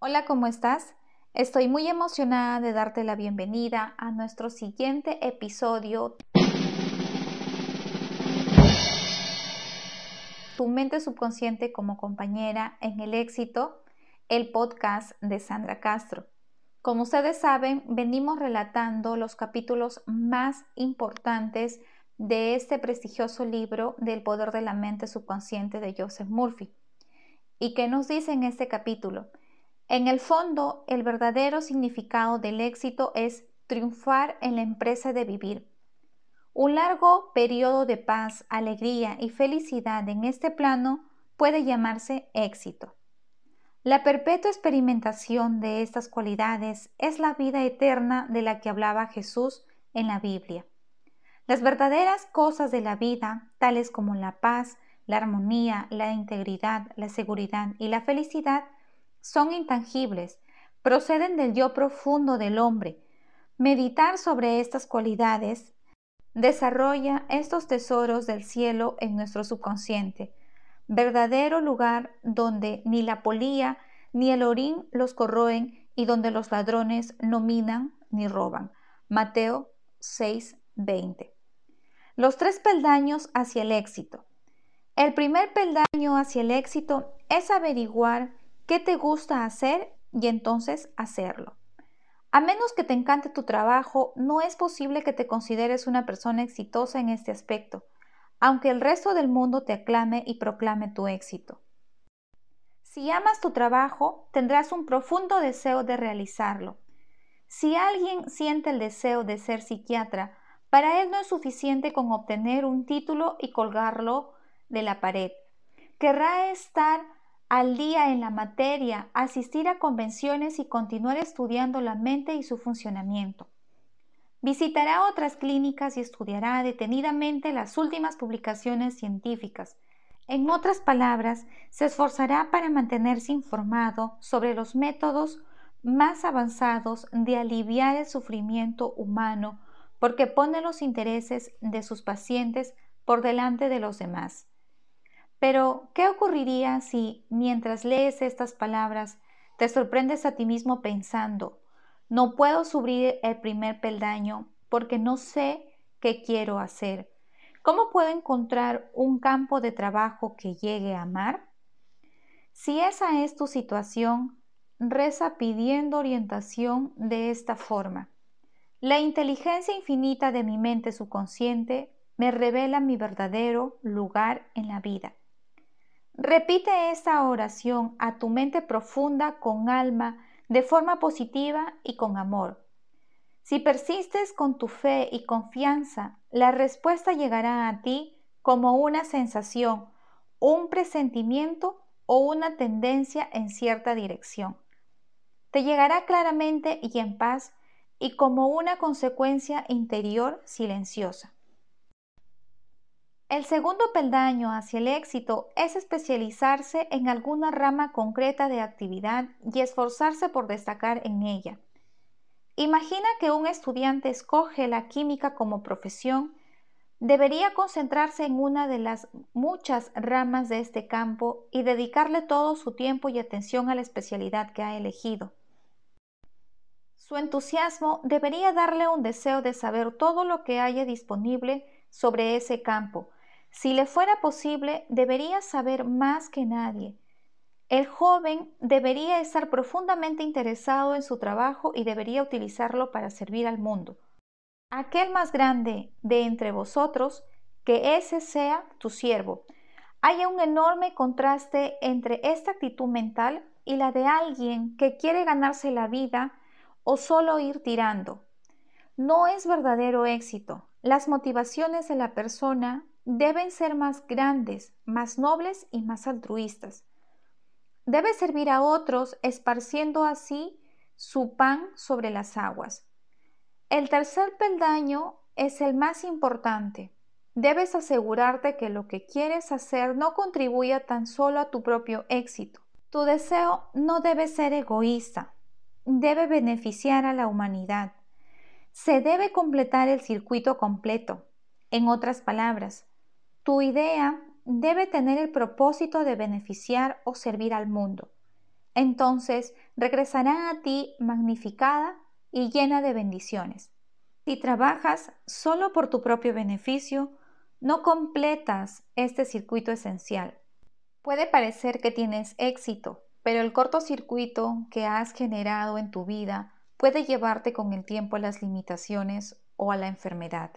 Hola, ¿cómo estás? Estoy muy emocionada de darte la bienvenida a nuestro siguiente episodio. Tu mente subconsciente como compañera en el éxito, el podcast de Sandra Castro. Como ustedes saben, venimos relatando los capítulos más importantes de este prestigioso libro del poder de la mente subconsciente de Joseph Murphy. ¿Y qué nos dice en este capítulo? En el fondo, el verdadero significado del éxito es triunfar en la empresa de vivir. Un largo periodo de paz, alegría y felicidad en este plano puede llamarse éxito. La perpetua experimentación de estas cualidades es la vida eterna de la que hablaba Jesús en la Biblia. Las verdaderas cosas de la vida, tales como la paz, la armonía, la integridad, la seguridad y la felicidad, son intangibles, proceden del yo profundo del hombre. Meditar sobre estas cualidades desarrolla estos tesoros del cielo en nuestro subconsciente, verdadero lugar donde ni la polía ni el orín los corroen y donde los ladrones no minan ni roban. Mateo 6:20. Los tres peldaños hacia el éxito. El primer peldaño hacia el éxito es averiguar qué te gusta hacer y entonces hacerlo. A menos que te encante tu trabajo, no es posible que te consideres una persona exitosa en este aspecto, aunque el resto del mundo te aclame y proclame tu éxito. Si amas tu trabajo, tendrás un profundo deseo de realizarlo. Si alguien siente el deseo de ser psiquiatra, para él no es suficiente con obtener un título y colgarlo de la pared. Querrá estar al día en la materia, asistir a convenciones y continuar estudiando la mente y su funcionamiento. Visitará otras clínicas y estudiará detenidamente las últimas publicaciones científicas. En otras palabras, se esforzará para mantenerse informado sobre los métodos más avanzados de aliviar el sufrimiento humano porque pone los intereses de sus pacientes por delante de los demás. Pero, ¿qué ocurriría si, mientras lees estas palabras, te sorprendes a ti mismo pensando, no puedo subir el primer peldaño porque no sé qué quiero hacer? ¿Cómo puedo encontrar un campo de trabajo que llegue a amar? Si esa es tu situación, reza pidiendo orientación de esta forma. La inteligencia infinita de mi mente subconsciente me revela mi verdadero lugar en la vida. Repite esta oración a tu mente profunda con alma, de forma positiva y con amor. Si persistes con tu fe y confianza, la respuesta llegará a ti como una sensación, un presentimiento o una tendencia en cierta dirección. Te llegará claramente y en paz y como una consecuencia interior silenciosa. El segundo peldaño hacia el éxito es especializarse en alguna rama concreta de actividad y esforzarse por destacar en ella. Imagina que un estudiante escoge la química como profesión, debería concentrarse en una de las muchas ramas de este campo y dedicarle todo su tiempo y atención a la especialidad que ha elegido. Su entusiasmo debería darle un deseo de saber todo lo que haya disponible sobre ese campo, si le fuera posible, debería saber más que nadie. El joven debería estar profundamente interesado en su trabajo y debería utilizarlo para servir al mundo. Aquel más grande de entre vosotros, que ese sea tu siervo. Hay un enorme contraste entre esta actitud mental y la de alguien que quiere ganarse la vida o solo ir tirando. No es verdadero éxito. Las motivaciones de la persona deben ser más grandes, más nobles y más altruistas. Debe servir a otros esparciendo así su pan sobre las aguas. El tercer peldaño es el más importante. Debes asegurarte que lo que quieres hacer no contribuya tan solo a tu propio éxito. Tu deseo no debe ser egoísta, debe beneficiar a la humanidad. Se debe completar el circuito completo. En otras palabras, tu idea debe tener el propósito de beneficiar o servir al mundo. entonces regresará a ti magnificada y llena de bendiciones. Si trabajas solo por tu propio beneficio, no completas este circuito esencial. Puede parecer que tienes éxito, pero el cortocircuito que has generado en tu vida puede llevarte con el tiempo a las limitaciones o a la enfermedad.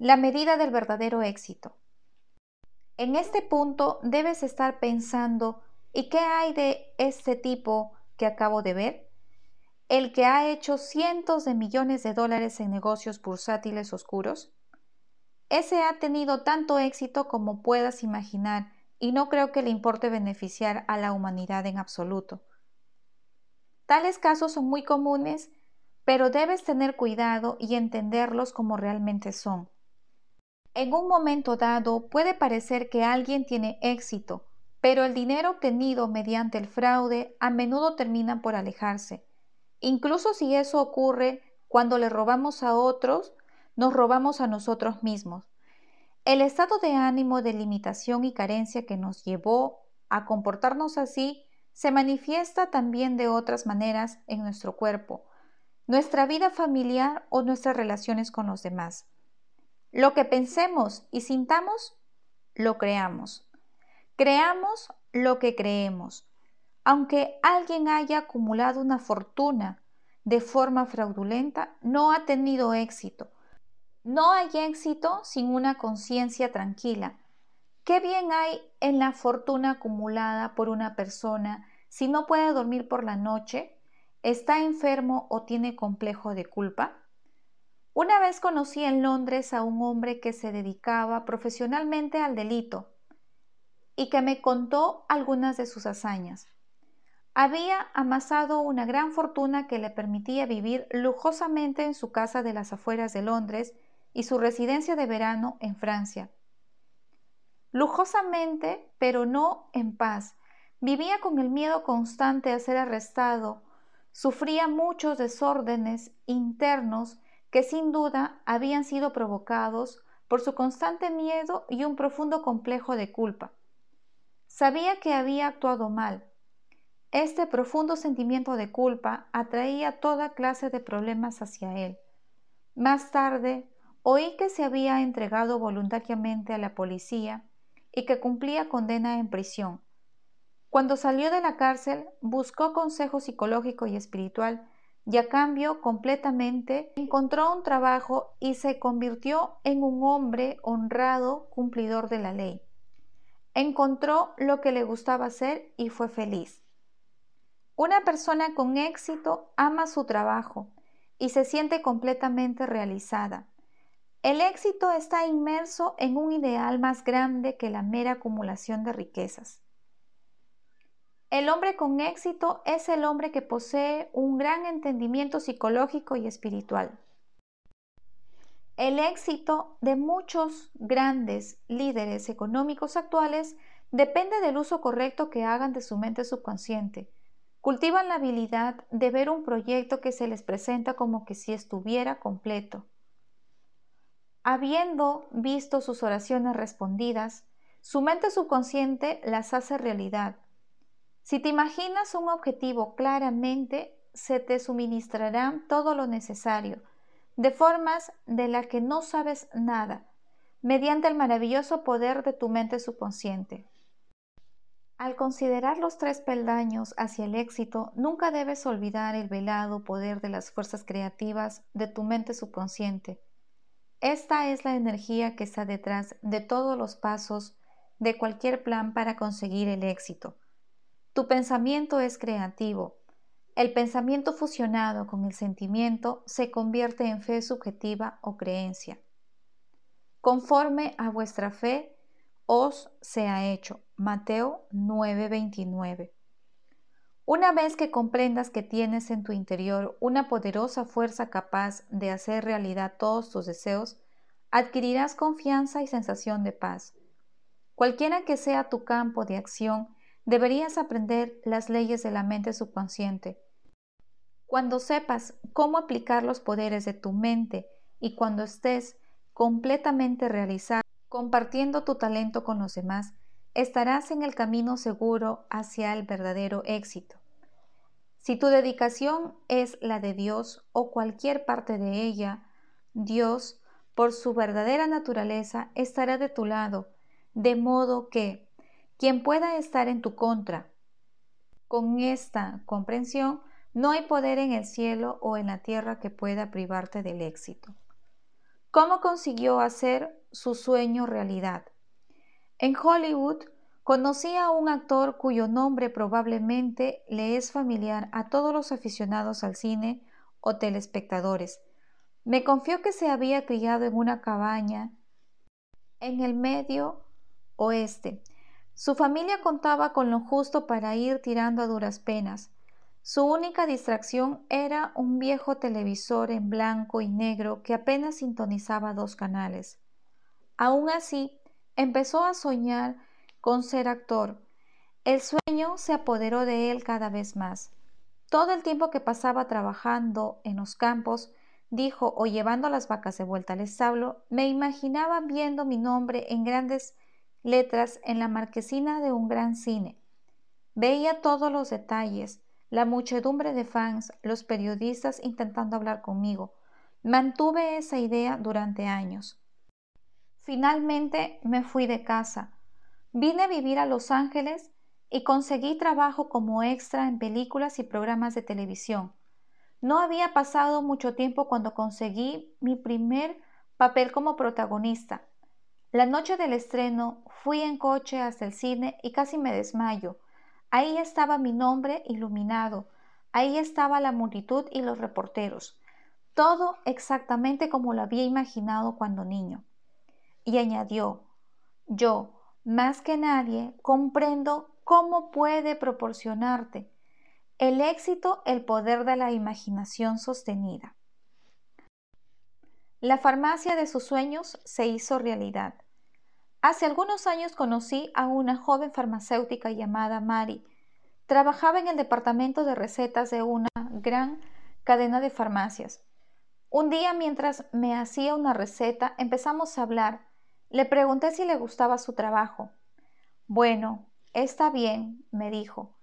La medida del verdadero éxito. En este punto debes estar pensando ¿y qué hay de este tipo que acabo de ver? El que ha hecho cientos de millones de dólares en negocios bursátiles oscuros. Ese ha tenido tanto éxito como puedas imaginar y no creo que le importe beneficiar a la humanidad en absoluto. Tales casos son muy comunes, pero debes tener cuidado y entenderlos como realmente son. En un momento dado puede parecer que alguien tiene éxito, pero el dinero obtenido mediante el fraude a menudo termina por alejarse. Incluso si eso ocurre cuando le robamos a otros, nos robamos a nosotros mismos. El estado de ánimo de limitación y carencia que nos llevó a comportarnos así se manifiesta también de otras maneras en nuestro cuerpo, nuestra vida familiar o nuestras relaciones con los demás. Lo que pensemos y sintamos, lo creamos. Creamos lo que creemos. Aunque alguien haya acumulado una fortuna de forma fraudulenta, no ha tenido éxito. No hay éxito sin una conciencia tranquila. ¿Qué bien hay en la fortuna acumulada por una persona si no puede dormir por la noche, está enfermo o tiene complejo de culpa? Una vez conocí en Londres a un hombre que se dedicaba profesionalmente al delito y que me contó algunas de sus hazañas. Había amasado una gran fortuna que le permitía vivir lujosamente en su casa de las afueras de Londres y su residencia de verano en Francia. Lujosamente, pero no en paz. Vivía con el miedo constante a ser arrestado, sufría muchos desórdenes internos que sin duda habían sido provocados por su constante miedo y un profundo complejo de culpa. Sabía que había actuado mal. Este profundo sentimiento de culpa atraía toda clase de problemas hacia él. Más tarde, oí que se había entregado voluntariamente a la policía y que cumplía condena en prisión. Cuando salió de la cárcel, buscó consejo psicológico y espiritual y a cambio completamente encontró un trabajo y se convirtió en un hombre honrado cumplidor de la ley. Encontró lo que le gustaba hacer y fue feliz. Una persona con éxito ama su trabajo y se siente completamente realizada. El éxito está inmerso en un ideal más grande que la mera acumulación de riquezas. El hombre con éxito es el hombre que posee un gran entendimiento psicológico y espiritual. El éxito de muchos grandes líderes económicos actuales depende del uso correcto que hagan de su mente subconsciente. Cultivan la habilidad de ver un proyecto que se les presenta como que si estuviera completo. Habiendo visto sus oraciones respondidas, su mente subconsciente las hace realidad. Si te imaginas un objetivo claramente, se te suministrará todo lo necesario de formas de las que no sabes nada, mediante el maravilloso poder de tu mente subconsciente. Al considerar los tres peldaños hacia el éxito, nunca debes olvidar el velado poder de las fuerzas creativas de tu mente subconsciente. Esta es la energía que está detrás de todos los pasos de cualquier plan para conseguir el éxito. Tu pensamiento es creativo, el pensamiento fusionado con el sentimiento se convierte en fe subjetiva o creencia. Conforme a vuestra fe os sea hecho. Mateo 9:29. Una vez que comprendas que tienes en tu interior una poderosa fuerza capaz de hacer realidad todos tus deseos, adquirirás confianza y sensación de paz. Cualquiera que sea tu campo de acción, deberías aprender las leyes de la mente subconsciente cuando sepas cómo aplicar los poderes de tu mente y cuando estés completamente realizado, compartiendo tu talento con los demás, estarás en el camino seguro hacia el verdadero éxito. Si tu dedicación es la de Dios o cualquier parte de ella, Dios, por su verdadera naturaleza, estará de tu lado, de modo que quien pueda estar en tu contra. Con esta comprensión, no hay poder en el cielo o en la tierra que pueda privarte del éxito. ¿Cómo consiguió hacer su sueño realidad? En Hollywood conocí a un actor cuyo nombre probablemente le es familiar a todos los aficionados al cine o telespectadores. Me confió que se había criado en una cabaña en el medio oeste. Su familia contaba con lo justo para ir tirando a duras penas. Su única distracción era un viejo televisor en blanco y negro que apenas sintonizaba dos canales. Aún así, Empezó a soñar con ser actor. El sueño se apoderó de él cada vez más. Todo el tiempo que pasaba trabajando en los campos, dijo, o llevando las vacas de vuelta al establo, me imaginaba viendo mi nombre en grandes letras en la marquesina de un gran cine. Veía todos los detalles, la muchedumbre de fans, los periodistas intentando hablar conmigo. Mantuve esa idea durante años. Finalmente me fui de casa. Vine a vivir a Los Ángeles y conseguí trabajo como extra en películas y programas de televisión. No había pasado mucho tiempo cuando conseguí mi primer papel como protagonista. La noche del estreno fui en coche hasta el cine y casi me desmayo. Ahí estaba mi nombre iluminado, ahí estaba la multitud y los reporteros. Todo exactamente como lo había imaginado cuando niño y añadió, yo, más que nadie, comprendo cómo puede proporcionarte el éxito el poder de la imaginación sostenida. La farmacia de sus sueños se hizo realidad. Hace algunos años conocí a una joven farmacéutica llamada Mari. Trabajaba en el departamento de recetas de una gran cadena de farmacias. Un día mientras me hacía una receta empezamos a hablar le pregunté si le gustaba su trabajo. Bueno, está bien, me dijo.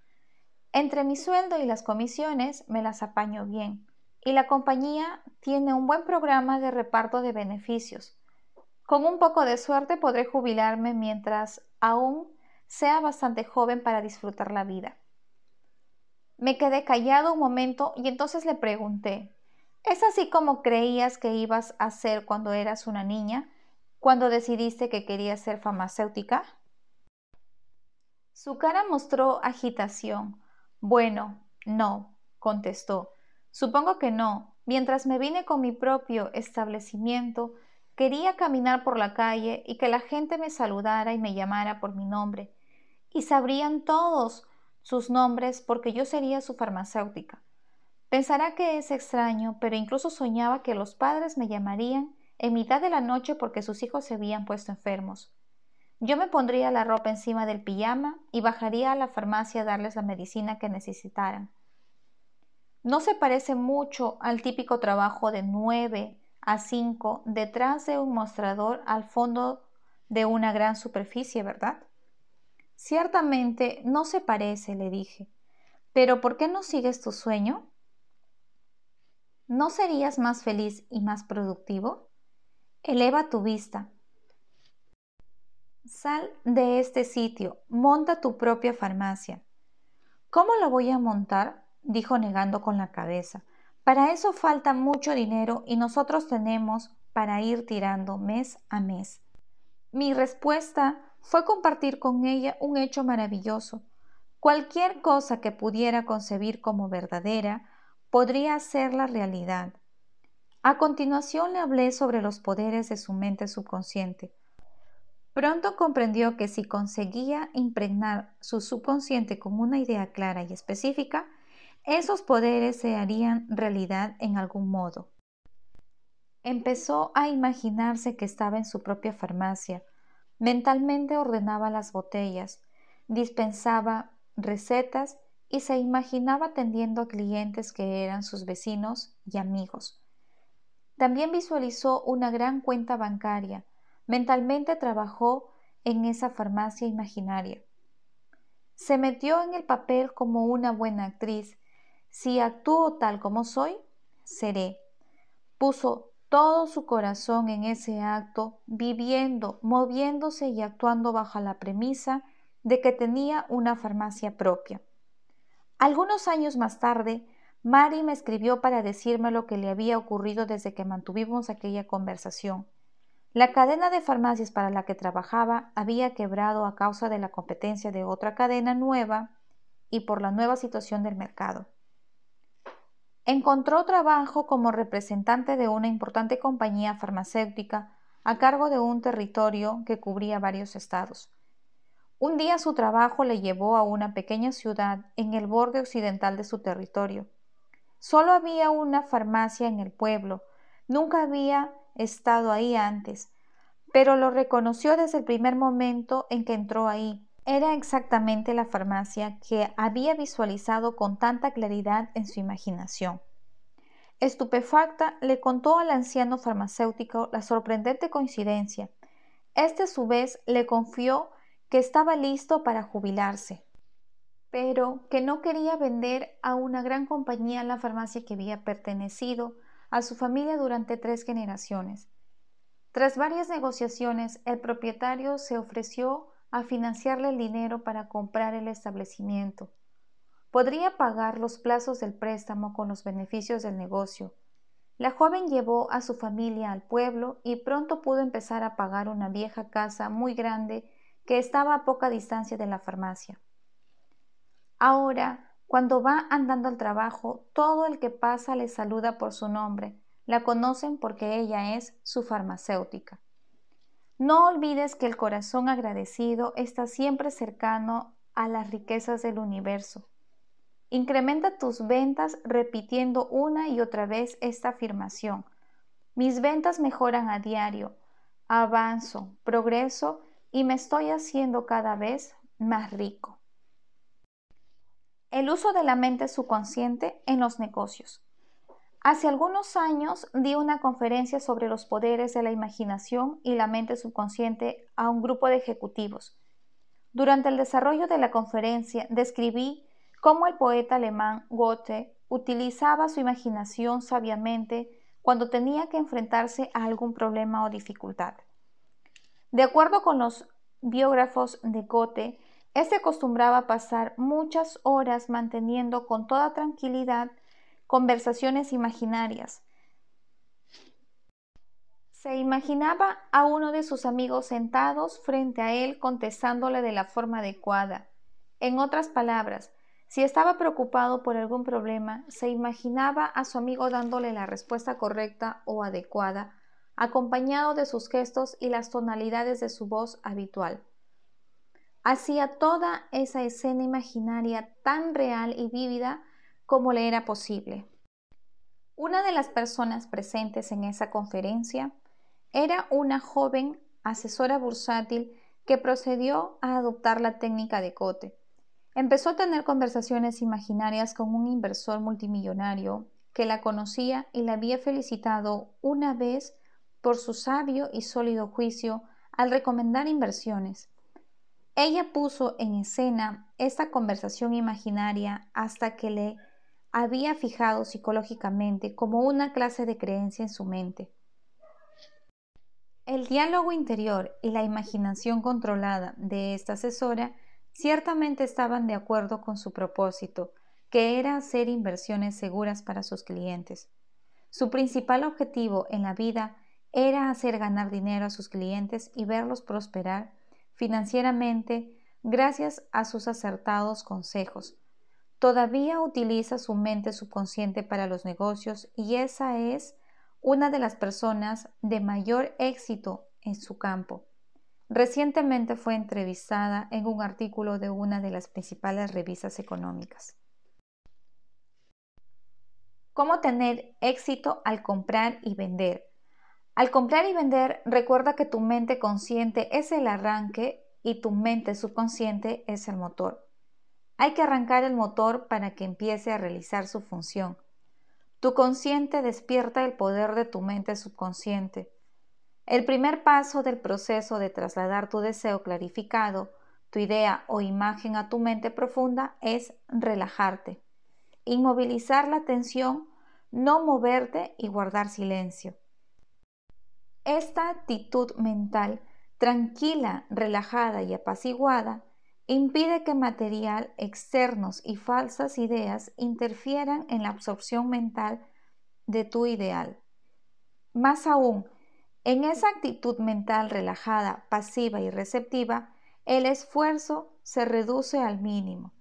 Entre mi sueldo y las comisiones me las apaño bien, y la compañía tiene un buen programa de reparto de beneficios. Con un poco de suerte podré jubilarme mientras aún sea bastante joven para disfrutar la vida. Me quedé callado un momento y entonces le pregunté, ¿es así como creías que ibas a ser cuando eras una niña? cuando decidiste que querías ser farmacéutica? Su cara mostró agitación. Bueno, no, contestó. Supongo que no. Mientras me vine con mi propio establecimiento, quería caminar por la calle y que la gente me saludara y me llamara por mi nombre. Y sabrían todos sus nombres porque yo sería su farmacéutica. Pensará que es extraño, pero incluso soñaba que los padres me llamarían en mitad de la noche porque sus hijos se habían puesto enfermos. Yo me pondría la ropa encima del pijama y bajaría a la farmacia a darles la medicina que necesitaran. No se parece mucho al típico trabajo de nueve a cinco detrás de un mostrador al fondo de una gran superficie, ¿verdad? Ciertamente no se parece, le dije. Pero ¿por qué no sigues tu sueño? ¿No serías más feliz y más productivo? Eleva tu vista. Sal de este sitio, monta tu propia farmacia. ¿Cómo la voy a montar? Dijo negando con la cabeza. Para eso falta mucho dinero y nosotros tenemos para ir tirando mes a mes. Mi respuesta fue compartir con ella un hecho maravilloso. Cualquier cosa que pudiera concebir como verdadera podría hacerla realidad. A continuación le hablé sobre los poderes de su mente subconsciente. Pronto comprendió que si conseguía impregnar su subconsciente con una idea clara y específica, esos poderes se harían realidad en algún modo. Empezó a imaginarse que estaba en su propia farmacia. Mentalmente ordenaba las botellas, dispensaba recetas y se imaginaba atendiendo a clientes que eran sus vecinos y amigos. También visualizó una gran cuenta bancaria. Mentalmente trabajó en esa farmacia imaginaria. Se metió en el papel como una buena actriz. Si actúo tal como soy, seré. Puso todo su corazón en ese acto, viviendo, moviéndose y actuando bajo la premisa de que tenía una farmacia propia. Algunos años más tarde, Mari me escribió para decirme lo que le había ocurrido desde que mantuvimos aquella conversación. La cadena de farmacias para la que trabajaba había quebrado a causa de la competencia de otra cadena nueva y por la nueva situación del mercado. Encontró trabajo como representante de una importante compañía farmacéutica a cargo de un territorio que cubría varios estados. Un día su trabajo le llevó a una pequeña ciudad en el borde occidental de su territorio. Solo había una farmacia en el pueblo, nunca había estado ahí antes, pero lo reconoció desde el primer momento en que entró ahí. Era exactamente la farmacia que había visualizado con tanta claridad en su imaginación. Estupefacta, le contó al anciano farmacéutico la sorprendente coincidencia. Este a su vez le confió que estaba listo para jubilarse, pero que no quería vender a una gran compañía la farmacia que había pertenecido a su familia durante tres generaciones. Tras varias negociaciones, el propietario se ofreció a financiarle el dinero para comprar el establecimiento. Podría pagar los plazos del préstamo con los beneficios del negocio. La joven llevó a su familia al pueblo y pronto pudo empezar a pagar una vieja casa muy grande que estaba a poca distancia de la farmacia. Ahora, cuando va andando al trabajo, todo el que pasa le saluda por su nombre, la conocen porque ella es su farmacéutica. No olvides que el corazón agradecido está siempre cercano a las riquezas del universo. Incrementa tus ventas repitiendo una y otra vez esta afirmación. Mis ventas mejoran a diario, avanzo, progreso y me estoy haciendo cada vez más rico. El uso de la mente subconsciente en los negocios. Hace algunos años di una conferencia sobre los poderes de la imaginación y la mente subconsciente a un grupo de ejecutivos. Durante el desarrollo de la conferencia describí cómo el poeta alemán Goethe utilizaba su imaginación sabiamente cuando tenía que enfrentarse a algún problema o dificultad. De acuerdo con los biógrafos de Goethe, este acostumbraba pasar muchas horas manteniendo con toda tranquilidad conversaciones imaginarias. Se imaginaba a uno de sus amigos sentados frente a él contestándole de la forma adecuada. En otras palabras, si estaba preocupado por algún problema, se imaginaba a su amigo dándole la respuesta correcta o adecuada, acompañado de sus gestos y las tonalidades de su voz habitual. Hacía toda esa escena imaginaria tan real y vívida como le era posible. Una de las personas presentes en esa conferencia era una joven asesora bursátil que procedió a adoptar la técnica de Cote. Empezó a tener conversaciones imaginarias con un inversor multimillonario que la conocía y la había felicitado una vez por su sabio y sólido juicio al recomendar inversiones. Ella puso en escena esta conversación imaginaria hasta que le había fijado psicológicamente como una clase de creencia en su mente. El diálogo interior y la imaginación controlada de esta asesora ciertamente estaban de acuerdo con su propósito, que era hacer inversiones seguras para sus clientes. Su principal objetivo en la vida era hacer ganar dinero a sus clientes y verlos prosperar financieramente gracias a sus acertados consejos, todavía utiliza su mente subconsciente para los negocios y esa es una de las personas de mayor éxito en su campo. Recientemente fue entrevistada en un artículo de una de las principales revistas económicas. ¿Cómo tener éxito al comprar y vender? Al comprar y vender, recuerda que tu mente consciente es el arranque y tu mente subconsciente es el motor. Hay que arrancar el motor para que empiece a realizar su función. Tu consciente despierta el poder de tu mente subconsciente. El primer paso del proceso de trasladar tu deseo clarificado, tu idea o imagen a tu mente profunda es relajarte, inmovilizar la tensión, no moverte y guardar silencio. Esta actitud mental tranquila, relajada y apaciguada impide que material externos y falsas ideas interfieran en la absorción mental de tu ideal. Más aún, en esa actitud mental relajada, pasiva y receptiva, el esfuerzo se reduce al mínimo.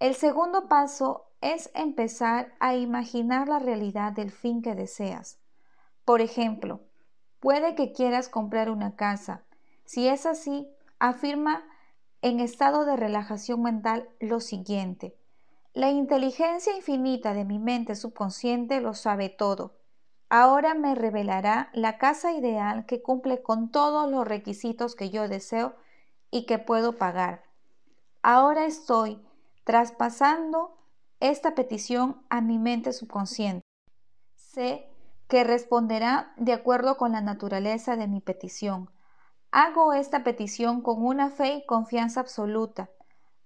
El segundo paso es empezar a imaginar la realidad del fin que deseas. Por ejemplo, puede que quieras comprar una casa. Si es así, afirma en estado de relajación mental lo siguiente. La inteligencia infinita de mi mente subconsciente lo sabe todo. Ahora me revelará la casa ideal que cumple con todos los requisitos que yo deseo y que puedo pagar. Ahora estoy traspasando esta petición a mi mente subconsciente. Sé que responderá de acuerdo con la naturaleza de mi petición. Hago esta petición con una fe y confianza absoluta,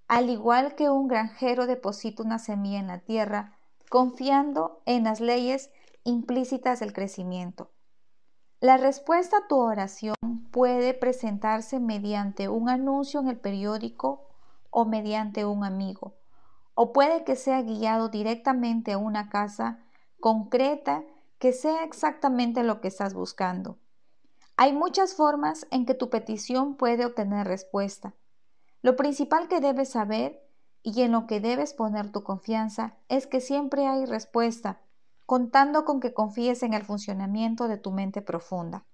al igual que un granjero deposita una semilla en la tierra, confiando en las leyes implícitas del crecimiento. La respuesta a tu oración puede presentarse mediante un anuncio en el periódico o mediante un amigo, o puede que sea guiado directamente a una casa concreta que sea exactamente lo que estás buscando. Hay muchas formas en que tu petición puede obtener respuesta. Lo principal que debes saber y en lo que debes poner tu confianza es que siempre hay respuesta, contando con que confíes en el funcionamiento de tu mente profunda.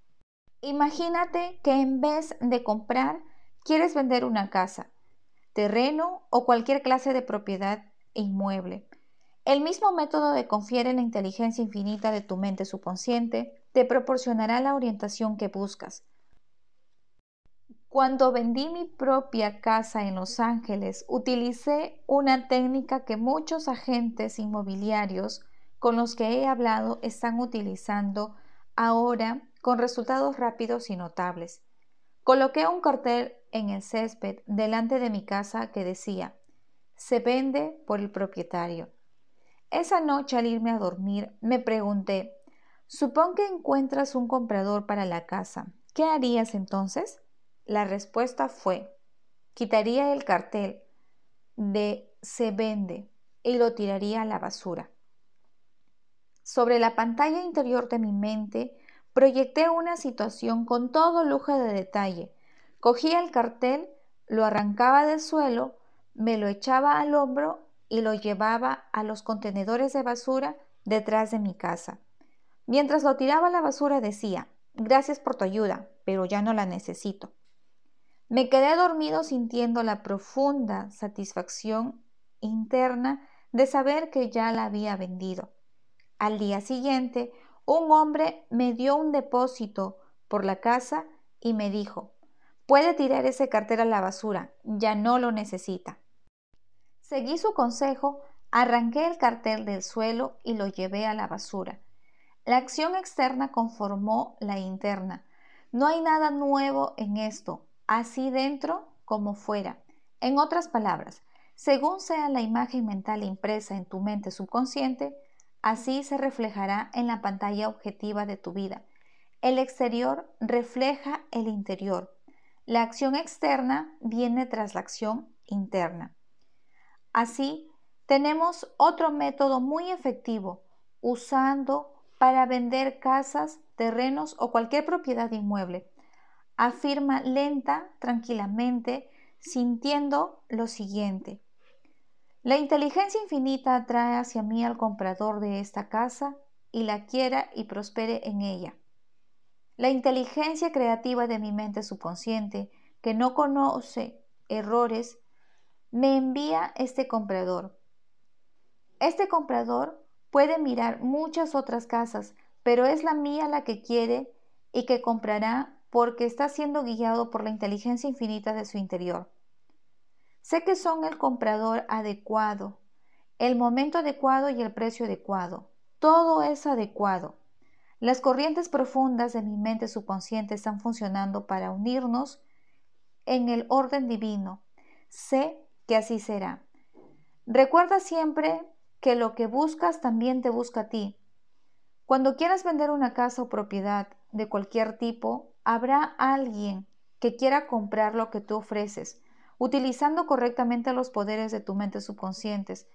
Imagínate que en vez de comprar, quieres vender una casa, terreno o cualquier clase de propiedad inmueble. El mismo método de confiar en la inteligencia infinita de tu mente subconsciente te proporcionará la orientación que buscas. Cuando vendí mi propia casa en Los Ángeles, utilicé una técnica que muchos agentes inmobiliarios con los que he hablado están utilizando ahora con resultados rápidos y notables. Coloqué un cartel en el césped delante de mi casa que decía, se vende por el propietario. Esa noche al irme a dormir me pregunté, Supón que encuentras un comprador para la casa. ¿Qué harías entonces? La respuesta fue, quitaría el cartel de se vende y lo tiraría a la basura. Sobre la pantalla interior de mi mente proyecté una situación con todo lujo de detalle. Cogía el cartel, lo arrancaba del suelo, me lo echaba al hombro y lo llevaba a los contenedores de basura detrás de mi casa. Mientras lo tiraba a la basura decía, gracias por tu ayuda, pero ya no la necesito. Me quedé dormido sintiendo la profunda satisfacción interna de saber que ya la había vendido. Al día siguiente, un hombre me dio un depósito por la casa y me dijo, puede tirar ese cartel a la basura, ya no lo necesita. Seguí su consejo, arranqué el cartel del suelo y lo llevé a la basura. La acción externa conformó la interna. No hay nada nuevo en esto, así dentro como fuera. En otras palabras, según sea la imagen mental impresa en tu mente subconsciente, así se reflejará en la pantalla objetiva de tu vida. El exterior refleja el interior. La acción externa viene tras la acción interna. Así, tenemos otro método muy efectivo usando para vender casas, terrenos o cualquier propiedad inmueble. Afirma lenta, tranquilamente, sintiendo lo siguiente. La inteligencia infinita atrae hacia mí al comprador de esta casa y la quiera y prospere en ella. La inteligencia creativa de mi mente subconsciente, que no conoce errores, me envía este comprador. Este comprador Puede mirar muchas otras casas, pero es la mía la que quiere y que comprará porque está siendo guiado por la inteligencia infinita de su interior. Sé que son el comprador adecuado, el momento adecuado y el precio adecuado. Todo es adecuado. Las corrientes profundas de mi mente subconsciente están funcionando para unirnos en el orden divino. Sé que así será. Recuerda siempre que lo que buscas también te busca a ti. Cuando quieras vender una casa o propiedad de cualquier tipo, habrá alguien que quiera comprar lo que tú ofreces, utilizando correctamente los poderes de tu mente subconscientes.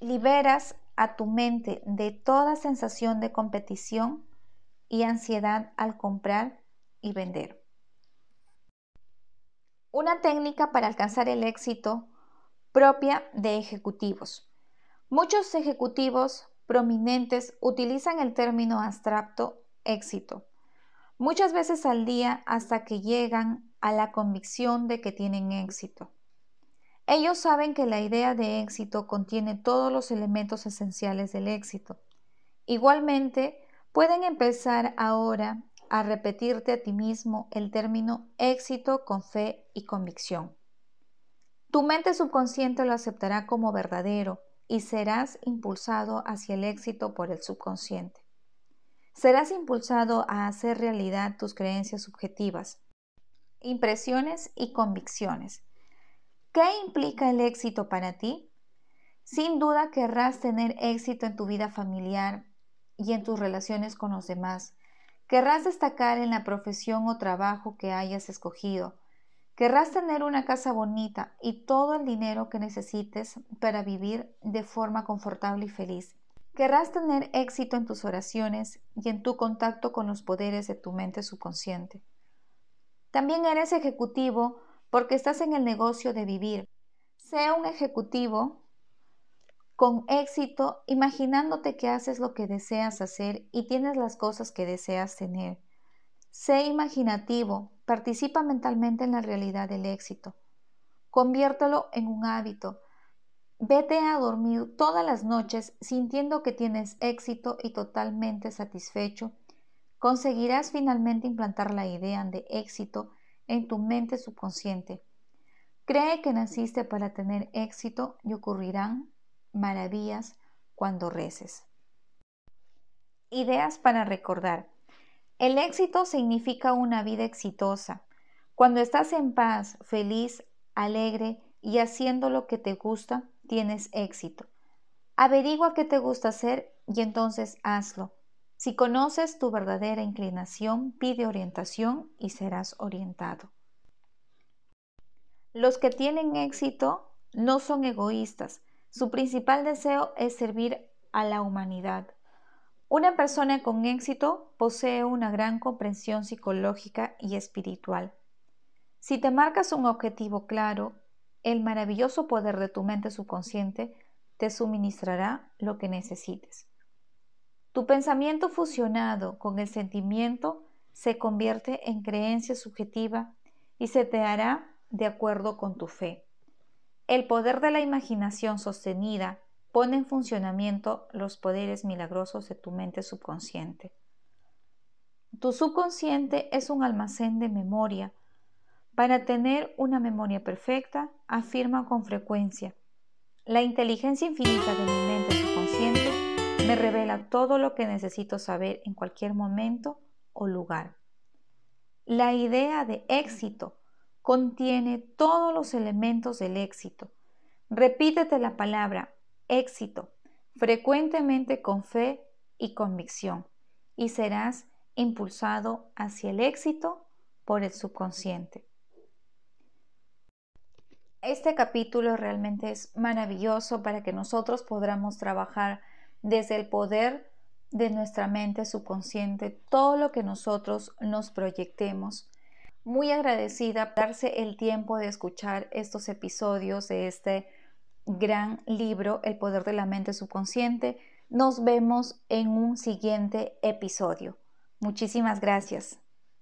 Liberas a tu mente de toda sensación de competición y ansiedad al comprar y vender. Una técnica para alcanzar el éxito propia de ejecutivos. Muchos ejecutivos prominentes utilizan el término abstracto éxito muchas veces al día hasta que llegan a la convicción de que tienen éxito. Ellos saben que la idea de éxito contiene todos los elementos esenciales del éxito. Igualmente, pueden empezar ahora a repetirte a ti mismo el término éxito con fe y convicción. Tu mente subconsciente lo aceptará como verdadero y serás impulsado hacia el éxito por el subconsciente. Serás impulsado a hacer realidad tus creencias subjetivas, impresiones y convicciones. ¿Qué implica el éxito para ti? Sin duda querrás tener éxito en tu vida familiar y en tus relaciones con los demás. Querrás destacar en la profesión o trabajo que hayas escogido. Querrás tener una casa bonita y todo el dinero que necesites para vivir de forma confortable y feliz. Querrás tener éxito en tus oraciones y en tu contacto con los poderes de tu mente subconsciente. También eres ejecutivo porque estás en el negocio de vivir. Sea un ejecutivo con éxito imaginándote que haces lo que deseas hacer y tienes las cosas que deseas tener. Sé imaginativo, participa mentalmente en la realidad del éxito. Conviértelo en un hábito. Vete a dormir todas las noches sintiendo que tienes éxito y totalmente satisfecho. Conseguirás finalmente implantar la idea de éxito en tu mente subconsciente. Cree que naciste para tener éxito y ocurrirán maravillas cuando reces. Ideas para recordar. El éxito significa una vida exitosa. Cuando estás en paz, feliz, alegre y haciendo lo que te gusta, tienes éxito. Averigua qué te gusta hacer y entonces hazlo. Si conoces tu verdadera inclinación, pide orientación y serás orientado. Los que tienen éxito no son egoístas, su principal deseo es servir a la humanidad. Una persona con éxito posee una gran comprensión psicológica y espiritual. Si te marcas un objetivo claro, el maravilloso poder de tu mente subconsciente te suministrará lo que necesites. Tu pensamiento fusionado con el sentimiento se convierte en creencia subjetiva y se te hará de acuerdo con tu fe. El poder de la imaginación sostenida pone en funcionamiento los poderes milagrosos de tu mente subconsciente. Tu subconsciente es un almacén de memoria. Para tener una memoria perfecta, afirma con frecuencia, la inteligencia infinita de mi mente subconsciente me revela todo lo que necesito saber en cualquier momento o lugar. La idea de éxito contiene todos los elementos del éxito. Repítete la palabra éxito frecuentemente con fe y convicción y serás impulsado hacia el éxito por el subconsciente. Este capítulo realmente es maravilloso para que nosotros podamos trabajar desde el poder de nuestra mente subconsciente, todo lo que nosotros nos proyectemos muy agradecida por darse el tiempo de escuchar estos episodios de este gran libro, El poder de la mente subconsciente. Nos vemos en un siguiente episodio. Muchísimas gracias.